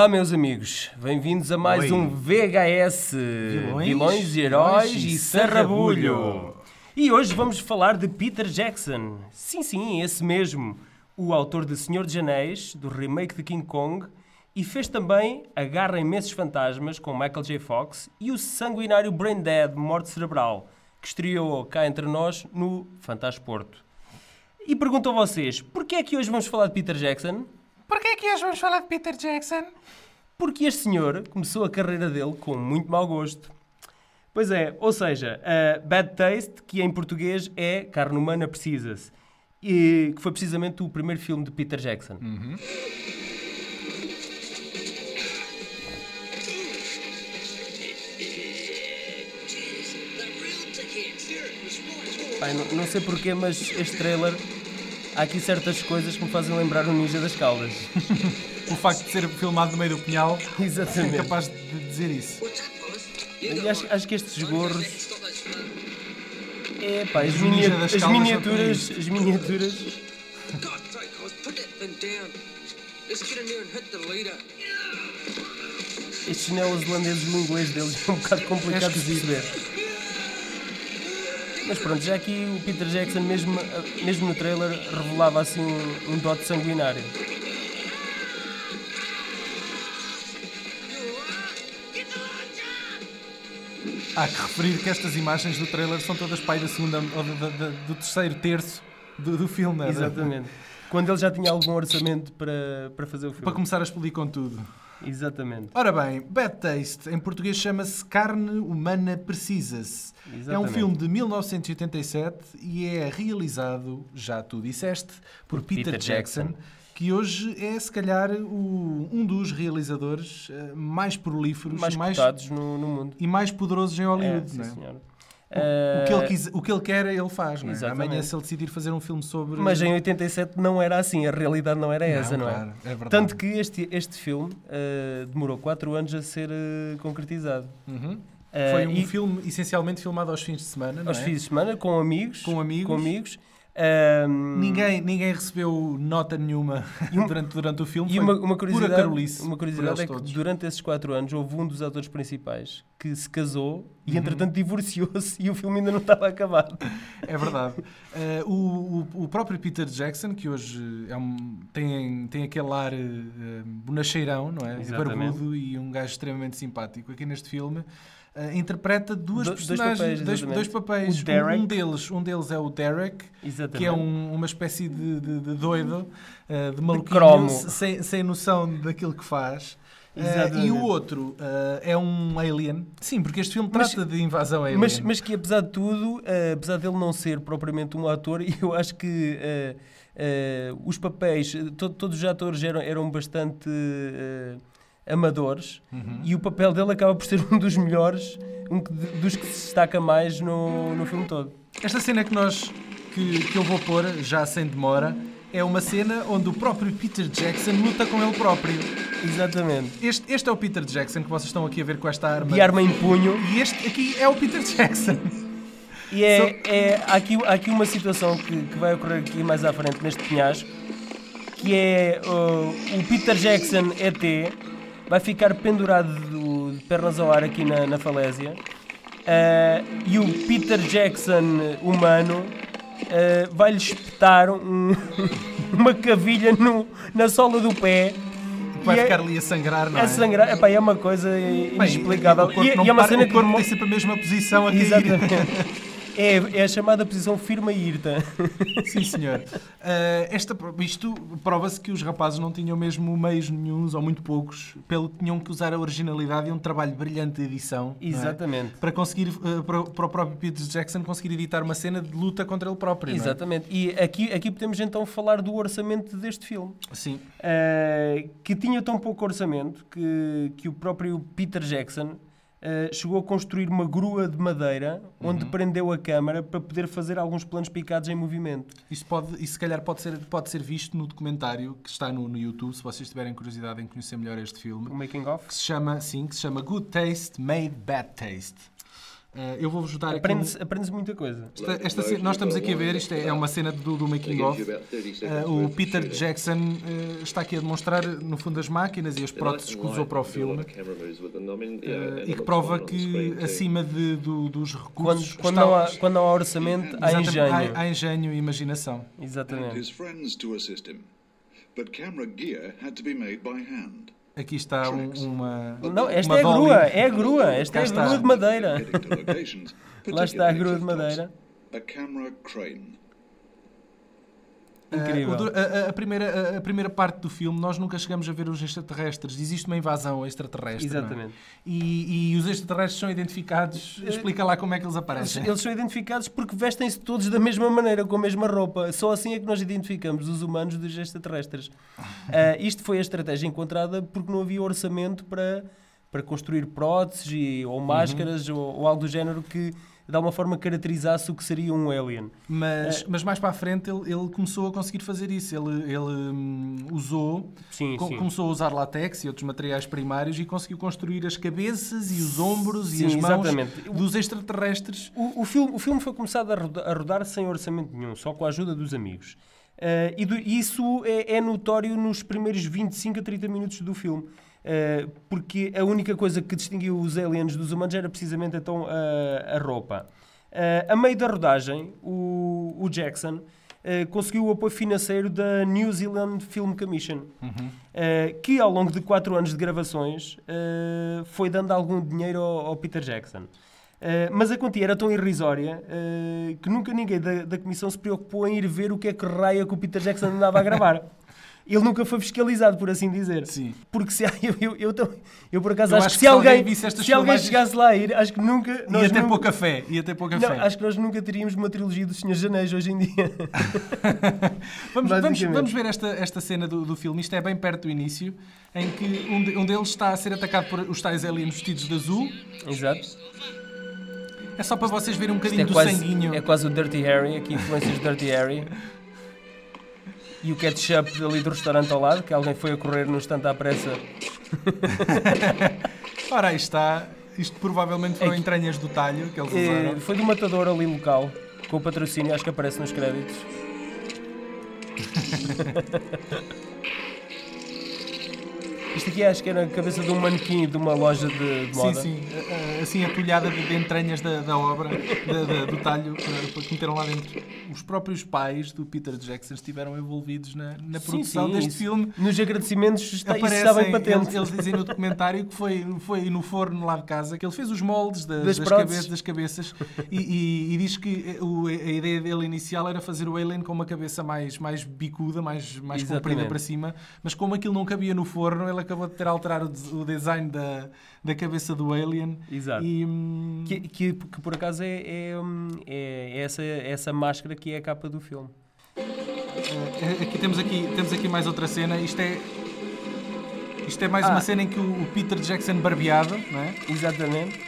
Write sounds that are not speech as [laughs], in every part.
Olá, meus amigos. Bem-vindos a mais Oi. um VHS Vilões, Vilões Heróis e Sarrabulho. Sarrabulho. E hoje vamos falar de Peter Jackson. Sim, sim, esse mesmo. O autor de Senhor dos Anéis, do remake de King Kong, e fez também A Garra a Imensos Fantasmas com Michael J. Fox e o sanguinário Brain Dead, Morte Cerebral, que estreou cá entre nós no Fantasporto. E pergunto a vocês, porquê é que hoje vamos falar de Peter Jackson? Porquê é que hoje vamos falar de Peter Jackson? Porque este senhor começou a carreira dele com muito mau gosto. Pois é, ou seja, a Bad Taste, que em português é Carne Humana Precisa-se, e que foi precisamente o primeiro filme de Peter Jackson. Pai, não, não sei porquê, mas este trailer, há aqui certas coisas que me fazem lembrar o Ninja das Caldas. O facto de ser filmado no meio do pinhal é Exatamente. capaz de dizer isso. E acho, acho que estes gorros. É pá, as, minia- as miniaturas. As miniaturas. Estes neozelandeses, o inglês deles é um bocado complicado de esquisito. Mas pronto, já aqui o Peter Jackson, mesmo, mesmo no trailer, revelava assim um, um dote sanguinário. Há que referir que estas imagens do trailer são todas pai da segunda ou da- da- do terceiro terço do, do filme, não é? Exatamente. Quando ele já tinha algum orçamento para, para fazer o Para filme. começar a explodir com tudo. Exatamente. Ora bem, Bad Taste, em português chama-se Carne Humana Precisa-se. É um filme de 1987 e é realizado, já tu disseste, por, Peter, Peter Jackson, Jackson. que hoje é, se calhar, o- um dos realizadores eh, mais prolíferos Mais mais- cotados no, no mundo. e mais poderosos em É, Hollywood. sim, não é? O, que ele quis- o que ele quer, ele faz. Não é? Exatamente. Amanhã, se ele decidir fazer um filme sobre. Mas em 87 não era assim, a realidade não era essa, não, claro, é? é verdade. Tanto que este, este filme eh, demorou 4 anos a ser eh, concretizado. Uhum. Eh, Foi um e filme essencialmente filmado aos fins de semana. Não aos é? fins de semana, com amigos. Com amigos. Com amigos. Ahm, Ninguém, ninguém recebeu nota nenhuma [laughs] [laughs] durante, durante o filme. E uma, uma curiosidade, uma curiosidade é que todos. durante esses 4 anos houve um dos atores principais que se casou e Uhum. entretanto divorciou-se e o filme ainda não estava acabado. É verdade. Eh, o, o, o próprio Peter Jackson, que hoje é um- tem, tem aquele ar eh, bonacheirão, não é? Barbudo e um gajo extremamente simpático. Aqui neste filme eh, interpreta duas Do- dois personagens, papéis, dois, dois papéis. Um, um deles, um deles é o Derek, Exatamente. que é um- uma espécie de, de- de doido, eh, de maluquinho, cromo. sem, sem noção daquilo que faz. Exatamente. e o outro eh, é um alien. Sim, porque este filme Mas- trata de invasão alien. Mas, mas que apesar de tudo, eh, apesar dele não ser propriamente um ator, [laughs] eu acho que os papéis, to- todos os atores eram, eram bastante amadores Uhum. e o papel dele acaba por ser [laughs] um dos melhores, um dos que se destaca mais no, no filme todo. Esta cena que nós que, que eu vou pôr, já sem demora, é uma cena onde o próprio Peter Jackson luta com ele próprio. Exatamente. Este, este é o Peter Jackson que vocês estão aqui a ver com esta arma. De arma em punho. E este aqui é o Peter Jackson. E é, é- há, aqui, há aqui uma situação que, que vai ocorrer aqui mais à frente neste penhasco, que é uh, o Peter Jackson ET vai ficar pendurado do- de pernas ao ar aqui na, na falésia uh, e o Peter Jackson humano uh, vai-lhe espetar um- [laughs] uma cavilha no- na sola do pé Vai e é- ficar ali a sangrar, não é? a sangrar. Epá, é uma coisa Bem, inexplicável. o corpo E, não e é uma para- cena o que corpo demo- tem sempre a mesma posição a cair. Exatamente. [laughs] É, é a chamada posição firme e irta. [laughs] Sim, senhor. Uh, esta, isto prova-se que os rapazes não tinham mesmo meios nenhuns, ou muito poucos, pelo que tinham que usar a originalidade e um trabalho brilhante de edição. é? Exatamente. Para conseguir, uh, para, para o próprio Peter Jackson conseguir editar uma cena de luta contra ele próprio. é? Exatamente. E aqui, aqui podemos então falar do orçamento deste filme. Sim. Uh, que tinha tão pouco orçamento que, que o próprio Peter Jackson uh, chegou a construir uma grua de madeira onde Uhum. prendeu a câmara para poder fazer alguns planos picados em movimento. Isso, pode, isso se calhar pode ser, pode ser visto no documentário que está no, no YouTube, se vocês tiverem curiosidade em conhecer melhor este filme. O making of. que se chama, sim, que se chama Good Taste Made Bad Taste. Uh, eu vou-vos dar aqui. um- Aprende-se aprende muita coisa. Esta, esta cena- nós estamos aqui a ver, isto é, é uma cena do, do making of. Uh, o Peter Jackson uh, está aqui a demonstrar, no fundo, as máquinas e as próteses que usou para o filme. uh, e que prova que acima de, do- dos Quando, recursos quando, está- não há, quando não há orçamento, há engenho. há- há engenho e imaginação. and Exatamente. his friends to assist him. But camera gear had to be made by hand. Aqui está um- uma. Não, esta uma é a grua, é a grua, esta Cá é a está. grua de madeira. Lá está a grua de madeira. A camera crane. Incrível. Uh, a, a- primeira, a, primeira parte do filme, nós nunca chegamos a ver os extraterrestres. Existe uma invasão extraterrestre. é? Exatamente. E, e os extraterrestres são identificados. Explica lá como é que eles aparecem. eles são identificados porque vestem-se todos da mesma maneira, com a mesma roupa. Só assim é que nós identificamos os humanos dos extraterrestres. Ah, [laughs] isto foi a estratégia encontrada porque não havia orçamento para, para construir próteses e, ou máscaras ou, ou algo do género que de alguma forma caracterizasse o que seria um alien. Mas, mas mais para a frente ele, ele começou a conseguir fazer isso. Ele, ele hum, usou, Sim, sim. começou a usar látex e outros materiais primários e conseguiu construir as cabeças e os ombros e Sim, as mãos exatamente. dos extraterrestres. O, o filme, o filme foi começado a roda- a rodar, sem orçamento nenhum, só com a ajuda dos amigos. Ah, e do- isso é, é notório nos primeiros 25 a 30 minutos do filme. Ah, porque a única coisa que distinguiu os aliens dos humanos era precisamente então a, a roupa. Ah, a meio da rodagem, o, o Jackson ah, conseguiu o apoio financeiro da New Zealand Film Commission, ah, que ao longo de 4 anos de gravações foi dando algum dinheiro ao, ao Peter Jackson. Uh, mas a quantia era tão irrisória uh, que nunca ninguém da, da comissão se preocupou em ir ver o que é que raia que o Peter Jackson andava a gravar. [laughs] Ele nunca foi fiscalizado, por assim dizer. Sim. Porque se há- [laughs] eu, eu, eu, tam- eu, por acaso Eu acho, acho que que se alguém, alguém visse estas se alguém chegasse lá a ir, acho que nunca. Ia nós ter nunca- pouca fé. Ia ter pouca Não, fé. acho que nós nunca teríamos uma trilogia do Senhor Anéis hoje em dia. [laughs] Vamos, vamos, vamos ver esta, esta cena do, do filme. Isto é bem perto do início, em que um, de- um deles está a ser atacado por os tais aliens vestidos de azul. Exato. É só para vocês verem um Isto bocadinho é do quase, sanguinho. é quase o Dirty Harry, aqui influências de Dirty Harry. [laughs] E o ketchup ali do restaurante ao lado, que alguém foi a correr no estante à pressa. [laughs] Ora, aí está. Isto provavelmente foram É que- entranhas do talho que eles Eh, usaram. foi do matador ali local, com o patrocínio, acho que aparece nos créditos. [laughs] Isto aqui acho que era a cabeça de um manequim de uma loja de, de Sim, moda. sim. eh, eh, Assim atulhada de, de entranhas da, da obra, da- da- do talho eh, que meteram lá dentro. Os próprios pais do Peter Jackson estiveram envolvidos na, na Sim, produção sim, deste isso- filme. Nos agradecimentos está, isso Aparecem, está bem patente. eles, eles dizem no documentário que foi, foi no forno lá de casa que ele fez os moldes da- Das das, cabeças, das cabeças e, e- e diz que o- a ideia dele inicial era fazer o alien com uma cabeça mais, mais bicuda, mais, mais comprida para cima, mas como aquilo não cabia no forno, ele acabou de ter a alterar o, des- o design da, da cabeça do alien. Exato. E, hum, Que, que- que por acaso é, é, hum, é essa, essa máscara que é a capa do filme. eh, aqui temos aqui temos aqui mais outra cena. Isto é isto é mais Ah. uma cena em que o o Peter Jackson barbeado, não é? Exatamente.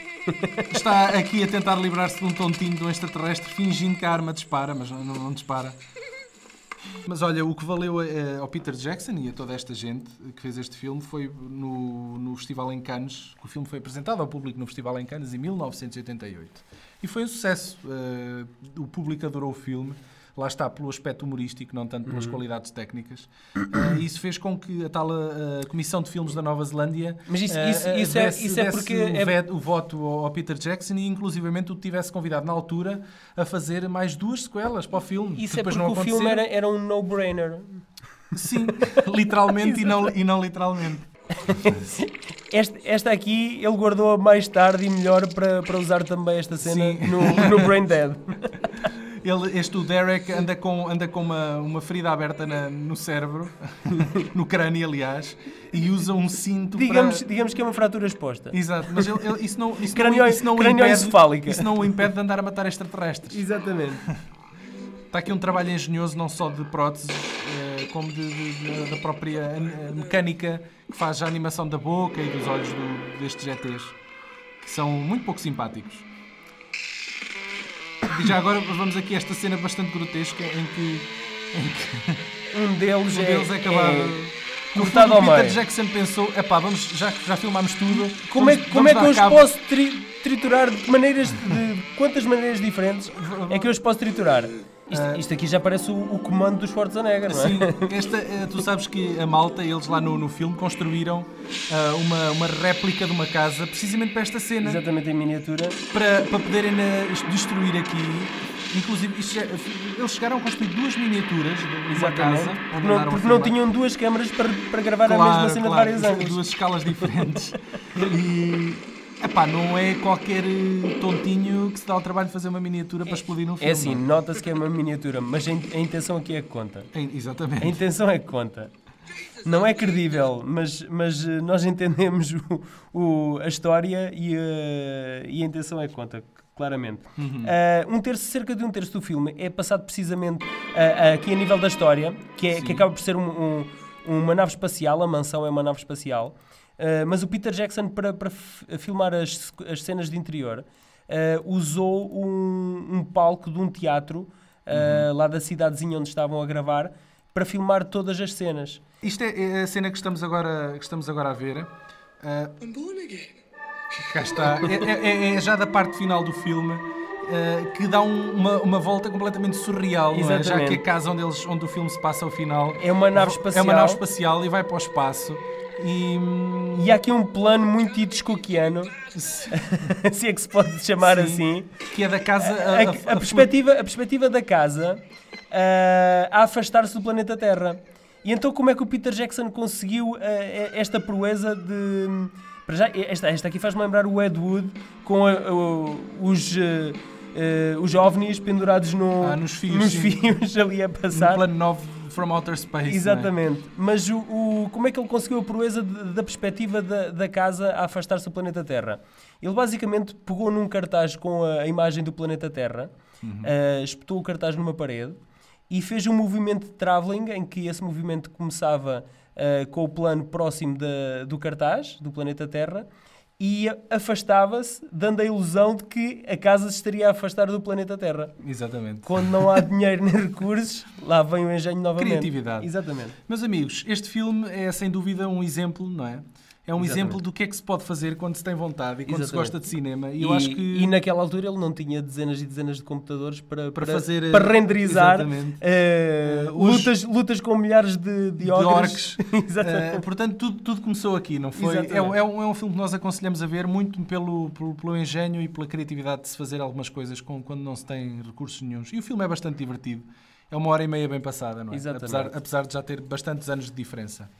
Está aqui a tentar livrar-se de um tontinho de um extraterrestre, fingindo que a arma dispara, mas não, não dispara. Mas olha, o que valeu ao Peter Jackson e a toda esta gente que fez este filme foi no, no Festival em Cannes, que o filme foi apresentado ao público no Festival em Cannes em 1988. E foi um sucesso. eh, o público adorou o filme. Lá está, pelo aspecto humorístico, não tanto pelas qualidades técnicas. Eh, isso fez com que a tal eh, Comissão de Filmes da Nova Zelândia Mas isso- isso- eh, isso é- desse- isso é desse porque o é- o voto ao ao Peter Jackson e inclusivamente o tivesse convidado na altura a fazer mais duas sequelas para o filme. Isso é porque o filme era, era um no-brainer. Sim, [laughs] literalmente e, não, e não literalmente. [laughs] Esta, esta aqui ele guardou mais tarde e melhor para, para usar também esta cena Sim. no, no Brain Dead. [laughs] Ele, este o Derek anda com, anda com uma, uma ferida aberta na- no cérebro, [laughs] no crânio, aliás, e usa um cinto Digamos, para... digamos que é uma fratura exposta. Exato, mas ele, ele- isso não, isso Cranio- não, isso não o cranioencefálica. impede, isso não o impede de andar a matar extraterrestres. Exatamente. Está aqui um trabalho engenhoso não só de próteses, eh, como de, de- de- da própria eh, mecânica que faz a animação da boca e dos olhos do- destes GTs, que são muito pouco simpáticos. E [laughs] já agora vamos aqui a esta cena bastante grotesca em que, em que Um deles, um deles é acabado. No cortado fundo, ao o Peter meio. Jackson pensou, epá, vamos, já, já filmámos tudo. Como é, vamos- como é que eu os dar cabo." posso tri- triturar de maneiras, de quantas maneiras diferentes é que eu os posso triturar? Isto, isto aqui já parece o, o comando do Schwarzenegger, não é? Sim, esta, eh, tu sabes que a malta, eles lá no, no filme, construíram ah, uma, uma réplica de uma casa precisamente para esta cena. Exatamente em miniatura. para, para poderem eh, destruir aqui. Inclusive, isto eles chegaram a construir duas miniaturas de uma Exatamente. casa. Porque não, a porque não tinham duas câmaras para, para gravar a Claro, mesma cena claro, de vários ângulos. Duas escalas diferentes. [laughs] e. Epá, não é qualquer eh, tontinho que se dá o trabalho de fazer uma miniatura para explodir num filme. É assim, nota-se que é uma miniatura, mas a in- a intenção aqui é que conta. é? Exatamente. A intenção é que conta. Não é credível, mas, mas eh, nós entendemos [laughs] o, o- a história e, eh, e a intenção é que conta, claramente. Eh, um terço, cerca de um terço do filme é passado precisamente eh, aqui a nível da história, que, é, que acaba por ser um- um- uma nave espacial, a mansão é uma nave espacial. Eh, mas o Peter Jackson, para, para filmar as, as cenas de interior, usou um, um palco de um teatro eh, lá da cidadezinha onde estavam a gravar para filmar todas as cenas. Isto é, é a cena que estamos agora, que estamos agora a ver. I'm born again. Cá está. É, é- é já da parte final do filme eh, que dá um- uma, uma volta completamente surreal, é? Já que a casa onde, eles, onde o filme se passa ao final É uma nave é espacial. uma nave espacial e vai para o espaço. E. hum, E há aqui um plano muito Hitchcockiano, [laughs] se é que se pode chamar Sim. assim. que é da casa. A, A, a- a- perspectiva, a perspectiva da casa ah, a afastar-se do planeta Terra. E então como é que o Peter Jackson conseguiu ah, esta proeza de... Para já, esta, esta aqui faz-me lembrar o Ed Wood com a- o- os, ah, os ovnis pendurados no, Ah, nos fios, nos fios ali a no passar. plano 9 from Outer Space. é? Exatamente. Mas o, o- como é que ele conseguiu a proeza de- da perspectiva da, da casa a afastar-se do planeta Terra? Ele basicamente pegou num cartaz com a, a imagem do planeta Terra, eh, espetou o cartaz numa parede e fez um movimento de travelling em que esse movimento começava eh, com o plano próximo da- do cartaz, do planeta Terra, e afastava-se, dando a ilusão de que a casa se estaria a afastar do planeta Terra. Exatamente. Quando não há dinheiro [laughs] nem recursos, lá vem o engenho novamente. Criatividade. Exatamente. Meus amigos, este filme é sem dúvida um exemplo, não é? É um Exatamente. exemplo do que é que se pode fazer quando se tem vontade e quando se Exatamente. gosta de cinema. E E, eu acho que. e naquela altura ele não tinha dezenas e dezenas de computadores para, para, fazer, para renderizar eh, Eh, lutas, lutas com milhares de, de de orcs. [laughs] Eh, portanto, tudo, tudo começou aqui, não foi? É, um- é um, é um filme que nós aconselhamos a ver muito pelo, pelo, pelo engenho e pela criatividade de se fazer algumas coisas com, quando não se tem recursos nenhums. E o filme é bastante divertido. É uma hora e meia bem passada, não é? Exatamente. Apesar, apesar de já ter bastantes anos de diferença.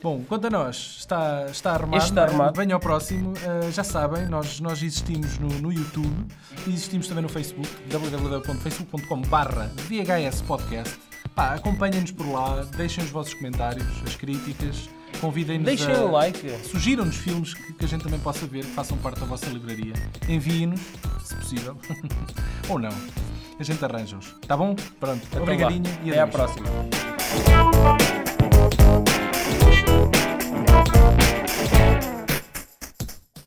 Bom, quanto a nós, está, está armado. Este está armado. Venha ao próximo. Eh, já sabem, nós, nós existimos no, no YouTube e existimos também no Facebook, www.facebook.com barra VHS Podcast. Pá, acompanhem-nos por lá, deixem os vossos comentários, as críticas, convidem-nos Deixem a... o like. Sugiram-nos filmes que, que a gente também possa ver, que façam parte da vossa livraria. Enviem-nos, se possível. [laughs] Ou não. A gente arranja-os. Tá bom? Pronto. Então. Obrigadinho e Até à próxima.